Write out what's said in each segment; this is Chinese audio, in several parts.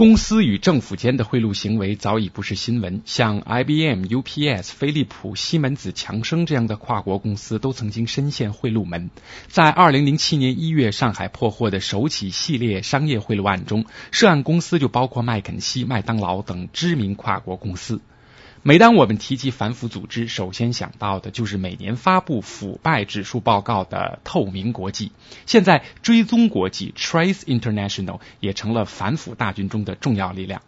公司与政府间的贿赂行为早已不是新闻，像 IBM、UPS、飞利浦、西门子、强生这样的跨国公司都曾经深陷贿赂门。在二零零七年一月上海破获的首起系列商业贿赂案中，涉案公司就包括麦肯锡、麦当劳等知名跨国公司。每当我们提及反腐组织，首先想到的就是每年发布腐败指数报告的透明国际。现在，追踪国际 （Trace International） 也成了反腐大军中的重要力量。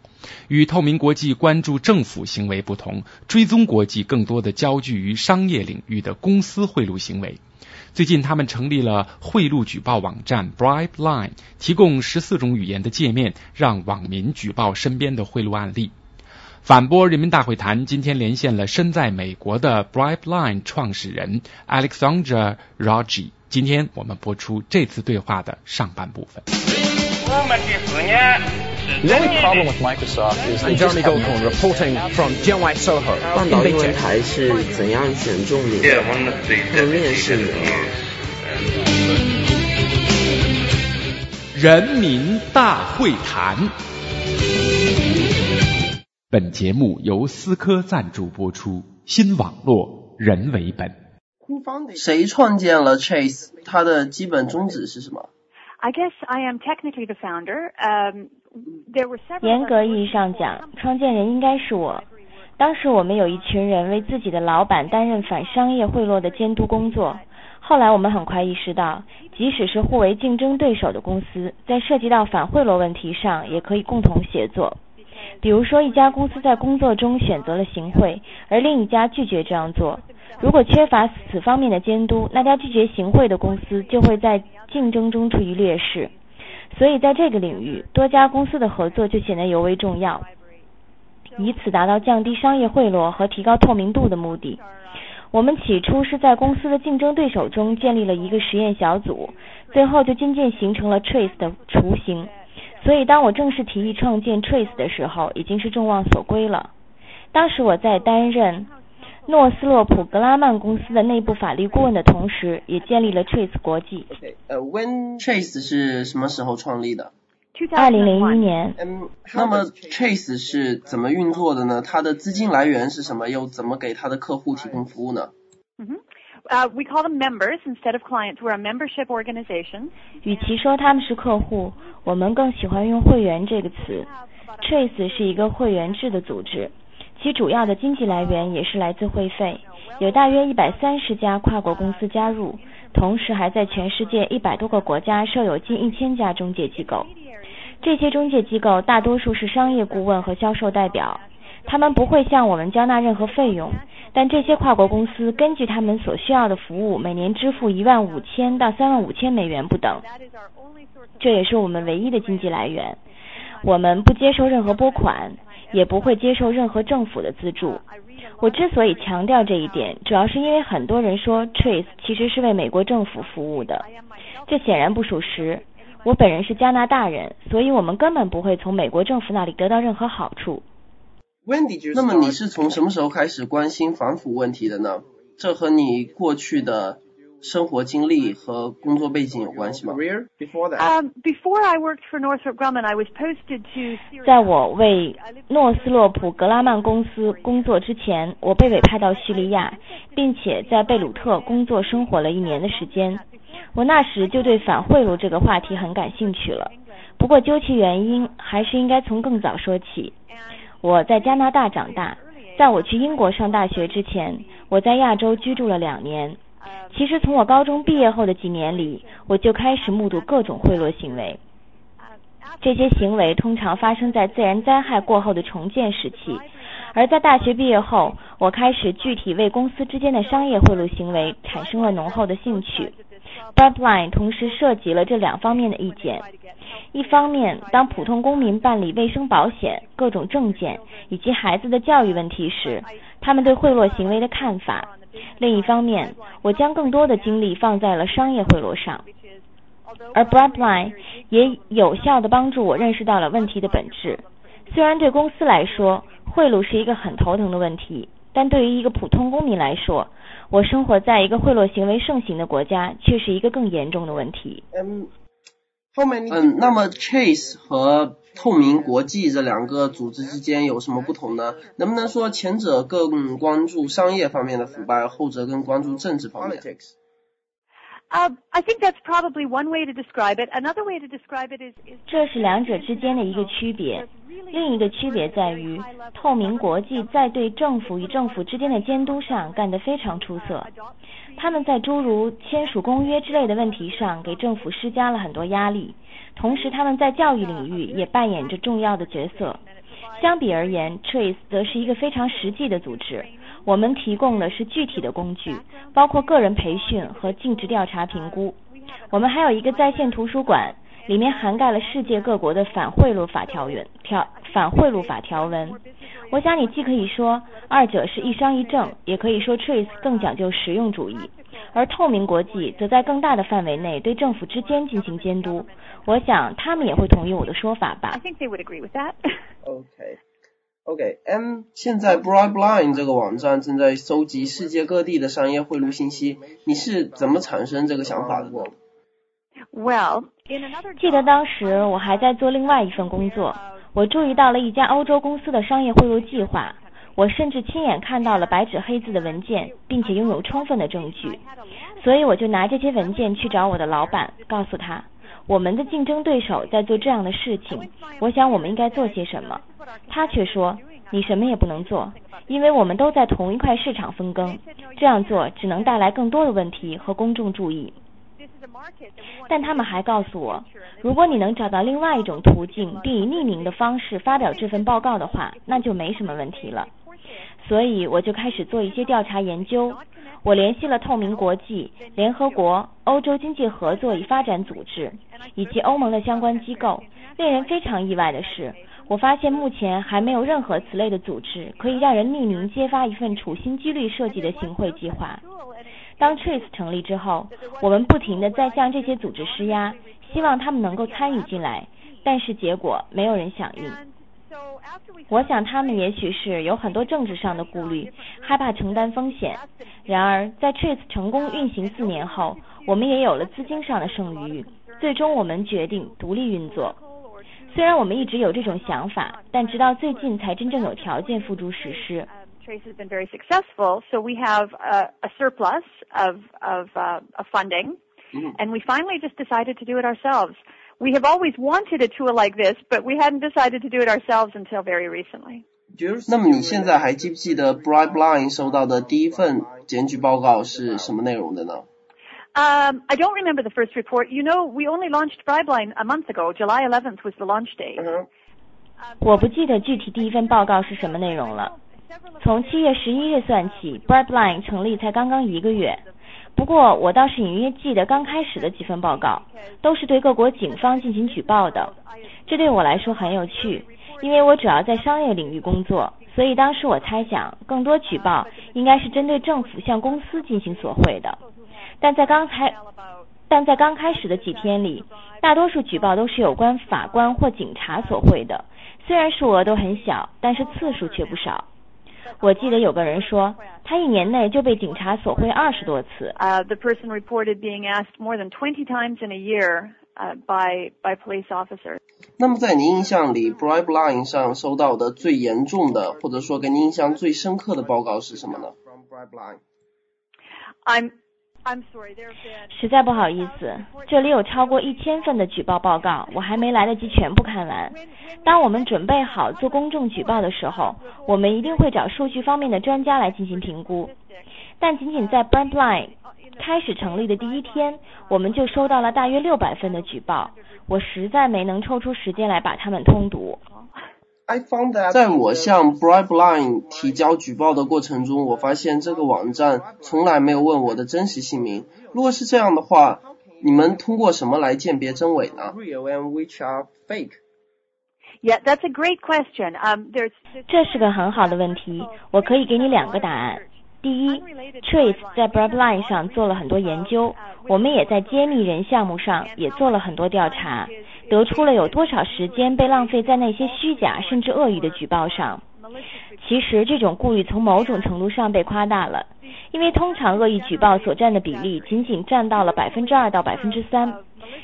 与透明国际关注政府行为不同，追踪国际更多的焦聚于商业领域的公司贿赂行为。最近，他们成立了贿赂举报网站 Bribe Line，提供十四种语言的界面，让网民举报身边的贿赂案例。反播人民大会谈今天连线了身在美国的 Bribe Line 创始人 Alexandra Raji。今天我们播出这次对话的上半部分。The only problem with Microsoft is they just Jeremy have Goldcorn reporting from Jianwai Soho 半 in 岛 Big 英文 Tech. 台是怎样选中你的？和面试你吗？人民大会谈。本节目由思科赞助播出，新网络人为本。谁创建了 Chase？它的基本宗旨是什么？I guess I am technically the founder. Um, there were several. 严格意义上讲，创建人应该是我。当时我们有一群人为自己的老板担任反商业贿赂的监督工作。后来我们很快意识到，即使是互为竞争对手的公司，在涉及到反贿赂问题上，也可以共同协作。比如说，一家公司在工作中选择了行贿，而另一家拒绝这样做。如果缺乏此方面的监督，那家拒绝行贿的公司就会在竞争中处于劣势。所以，在这个领域，多家公司的合作就显得尤为重要，以此达到降低商业贿赂和提高透明度的目的。我们起初是在公司的竞争对手中建立了一个实验小组，最后就渐渐形成了 Trace 的雏形。所以，当我正式提议创建 Trace 的时候，已经是众望所归了。当时我在担任诺斯洛普格拉曼公司的内部法律顾问的同时，也建立了 Trace 国际。呃，When Trace 是什么时候创立的？二零零一年，嗯，那么 Trace 是怎么运作的呢？它的资金来源是什么？又怎么给它的客户提供服务呢？Mhm. Uh, we call them members instead of clients. We're a membership organization. 与其说他们是客户，我们更喜欢用会员这个词。Trace 是一个会员制的组织，其主要的经济来源也是来自会费，有大约一百三十家跨国公司加入，同时还在全世界一百多个国家设有近一千家中介机构。这些中介机构大多数是商业顾问和销售代表，他们不会向我们交纳任何费用，但这些跨国公司根据他们所需要的服务，每年支付一万五千到三万五千美元不等。这也是我们唯一的经济来源。我们不接受任何拨款，也不会接受任何政府的资助。我之所以强调这一点，主要是因为很多人说 Trace 其实是为美国政府服务的，这显然不属实。我本人是加拿大人，所以我们根本不会从美国政府那里得到任何好处。那么你是从什么时候开始关心反腐问题的呢？这和你过去的生活经历和工作背景有关系吗？Um, before I worked for Northrop Grumman, I was posted to 在我为诺斯洛普格拉曼公司工作之前，我被委派到叙利亚，并且在贝鲁特工作生活了一年的时间。我那时就对反贿赂这个话题很感兴趣了。不过究其原因，还是应该从更早说起。我在加拿大长大，在我去英国上大学之前，我在亚洲居住了两年。其实从我高中毕业后的几年里，我就开始目睹各种贿赂行为。这些行为通常发生在自然灾害过后的重建时期，而在大学毕业后，我开始具体为公司之间的商业贿赂行为产生了浓厚的兴趣。Pipeline 同时涉及了这两方面的意见。一方面，当普通公民办理卫生保险、各种证件以及孩子的教育问题时，他们对贿赂行为的看法；另一方面，我将更多的精力放在了商业贿赂上。而 Bribeline 也有效地帮助我认识到了问题的本质。虽然对公司来说，贿赂是一个很头疼的问题，但对于一个普通公民来说，我生活在一个贿赂行为盛行的国家，却是一个更严重的问题。嗯，后面嗯，那么 Chase 和透明国际这两个组织之间有什么不同呢？能不能说前者更关注商业方面的腐败，后者更关注政治方面？这是两者之间的一个区别。另一个区别在于，透明国际在对政府与政府之间的监督上干得非常出色。他们在诸如签署公约之类的问题上给政府施加了很多压力，同时他们在教育领域也扮演着重要的角色。相比而言，Trace 则是一个非常实际的组织。我们提供的是具体的工具，包括个人培训和尽职调查评估。我们还有一个在线图书馆，里面涵盖了世界各国的反贿赂法条文条反贿赂法条文。我想你既可以说二者是一商一政，也可以说 Trace 更讲究实用主义，而透明国际则在更大的范围内对政府之间进行监督。我想他们也会同意我的说法吧。OK。OK，M，现在 Bribeline 这个网站正在搜集世界各地的商业贿赂信息，你是怎么产生这个想法的呢？Well，记得当时我还在做另外一份工作，我注意到了一家欧洲公司的商业贿赂计划，我甚至亲眼看到了白纸黑字的文件，并且拥有充分的证据，所以我就拿这些文件去找我的老板，告诉他。我们的竞争对手在做这样的事情，我想我们应该做些什么。他却说：“你什么也不能做，因为我们都在同一块市场分羹，这样做只能带来更多的问题和公众注意。”但他们还告诉我，如果你能找到另外一种途径，并以匿名的方式发表这份报告的话，那就没什么问题了。所以我就开始做一些调查研究。我联系了透明国际、联合国、欧洲经济合作与发展组织以及欧盟的相关机构。令人非常意外的是，我发现目前还没有任何此类的组织可以让人匿名揭发一份处心积虑设计的行贿计划。当 Trace 成立之后，我们不停地在向这些组织施压，希望他们能够参与进来，但是结果没有人响应。我想他们也许是有很多政治上的顾虑，害怕承担风险。然而，在 Trace 成功运行四年后，我们也有了资金上的剩余，最终我们决定独立运作。虽然我们一直有这种想法，但直到最近才真正有条件付诸实施。Trace has been very successful, so we have a, a surplus of of, uh, of funding, and we finally just decided to do it ourselves. We have always wanted a tool like this, but we hadn't decided to do it ourselves until very recently. 那么你现在还记不记得 Bribeline 收到的第一份检举报告是什么内容的呢？Um, I don't remember the first report. You know, we only launched Bribeline a month ago. July 11th was the launch date. 我不记得具体第一份报告是什么内容了。 从七月十一日算起，Birdline 成立才刚刚一个月。不过，我倒是隐约记得刚开始的几份报告都是对各国警方进行举报的，这对我来说很有趣，因为我主要在商业领域工作，所以当时我猜想更多举报应该是针对政府向公司进行索贿的。但在刚才，但在刚开始的几天里，大多数举报都是有关法官或警察索贿的，虽然数额都很小，但是次数却不少。我记得有个人说，他一年内就被警察索贿二十多次。Uh, the person reported being asked more than twenty times in a year uh, by by police officers. 那么在您印象里，Bribe Line 上收到的最严重的，或者说给您印象最深刻的报告是什么呢？From Bribe Line. I'm 实在不好意思，这里有超过一千份的举报报告，我还没来得及全部看完。当我们准备好做公众举报的时候，我们一定会找数据方面的专家来进行评估。但仅仅在 Brandline 开始成立的第一天，我们就收到了大约六百份的举报，我实在没能抽出时间来把它们通读。在我向 Bribeline 提交举报的过程中，我发现这个网站从来没有问我的真实姓名。如果是这样的话，你们通过什么来鉴别真伪呢？Real and which are fake? Yeah, that's a great question. Um, there's 这是个很好的问题，我可以给你两个答案。第一，Trace 在 Bribeline 上做了很多研究，我们也在揭秘人项目上也做了很多调查。得出了有多少时间被浪费在那些虚假甚至恶意的举报上。其实这种顾虑从某种程度上被夸大了，因为通常恶意举报所占的比例仅仅占到了百分之二到百分之三，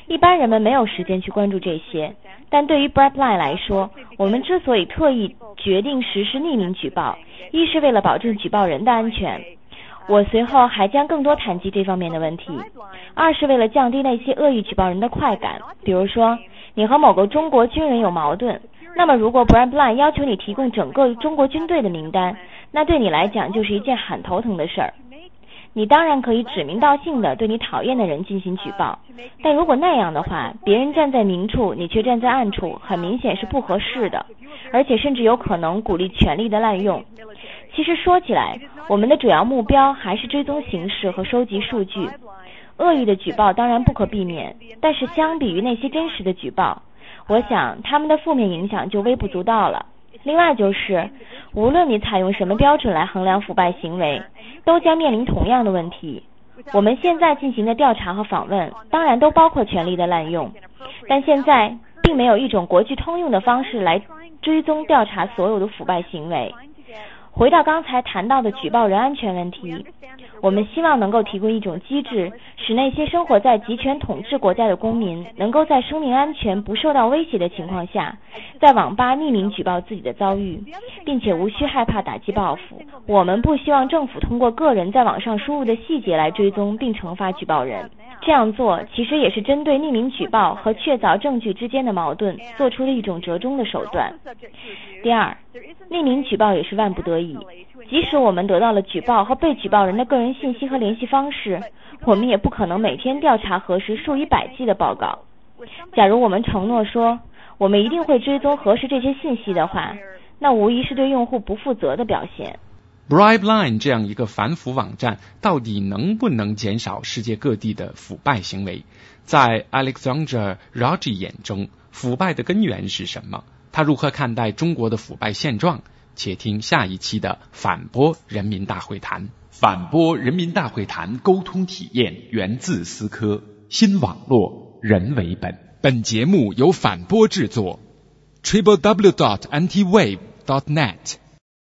一般人们没有时间去关注这些。但对于 Brightline 来说，我们之所以特意决定实施匿名举报，一是为了保证举报人的安全，我随后还将更多谈及这方面的问题；二是为了降低那些恶意举报人的快感，比如说你和某个中国军人有矛盾。那么，如果 Brightline 要求你提供整个中国军队的名单，那对你来讲就是一件很头疼的事儿。你当然可以指名道姓的对你讨厌的人进行举报，但如果那样的话，别人站在明处，你却站在暗处，很明显是不合适的，而且甚至有可能鼓励权力的滥用。其实说起来，我们的主要目标还是追踪形势和收集数据。恶意的举报当然不可避免，但是相比于那些真实的举报。我想他们的负面影响就微不足道了。另外就是，无论你采用什么标准来衡量腐败行为，都将面临同样的问题。我们现在进行的调查和访问，当然都包括权力的滥用，但现在并没有一种国际通用的方式来追踪调查所有的腐败行为。回到刚才谈到的举报人安全问题。我们希望能够提供一种机制，使那些生活在集权统治国家的公民，能够在生命安全不受到威胁的情况下，在网吧匿名举报自己的遭遇，并且无需害怕打击报复。我们不希望政府通过个人在网上输入的细节来追踪并惩罚举报人。这样做其实也是针对匿名举报和确凿证据之间的矛盾做出了一种折中的手段。第二，匿名举报也是万不得已。即使我们得到了举报和被举报人的个人信息和联系方式，我们也不可能每天调查核实数以百计的报告。假如我们承诺说我们一定会追踪核实这些信息的话，那无疑是对用户不负责的表现。Bribeline 这样一个反腐网站，到底能不能减少世界各地的腐败行为？在 Alexandra Raji 眼中，腐败的根源是什么？他如何看待中国的腐败现状？且听下一期的反播人民大会谈。反播人民大会谈沟通体验源自思科新网络人为本。本节目由反播制作。triple w dot antiwave dot net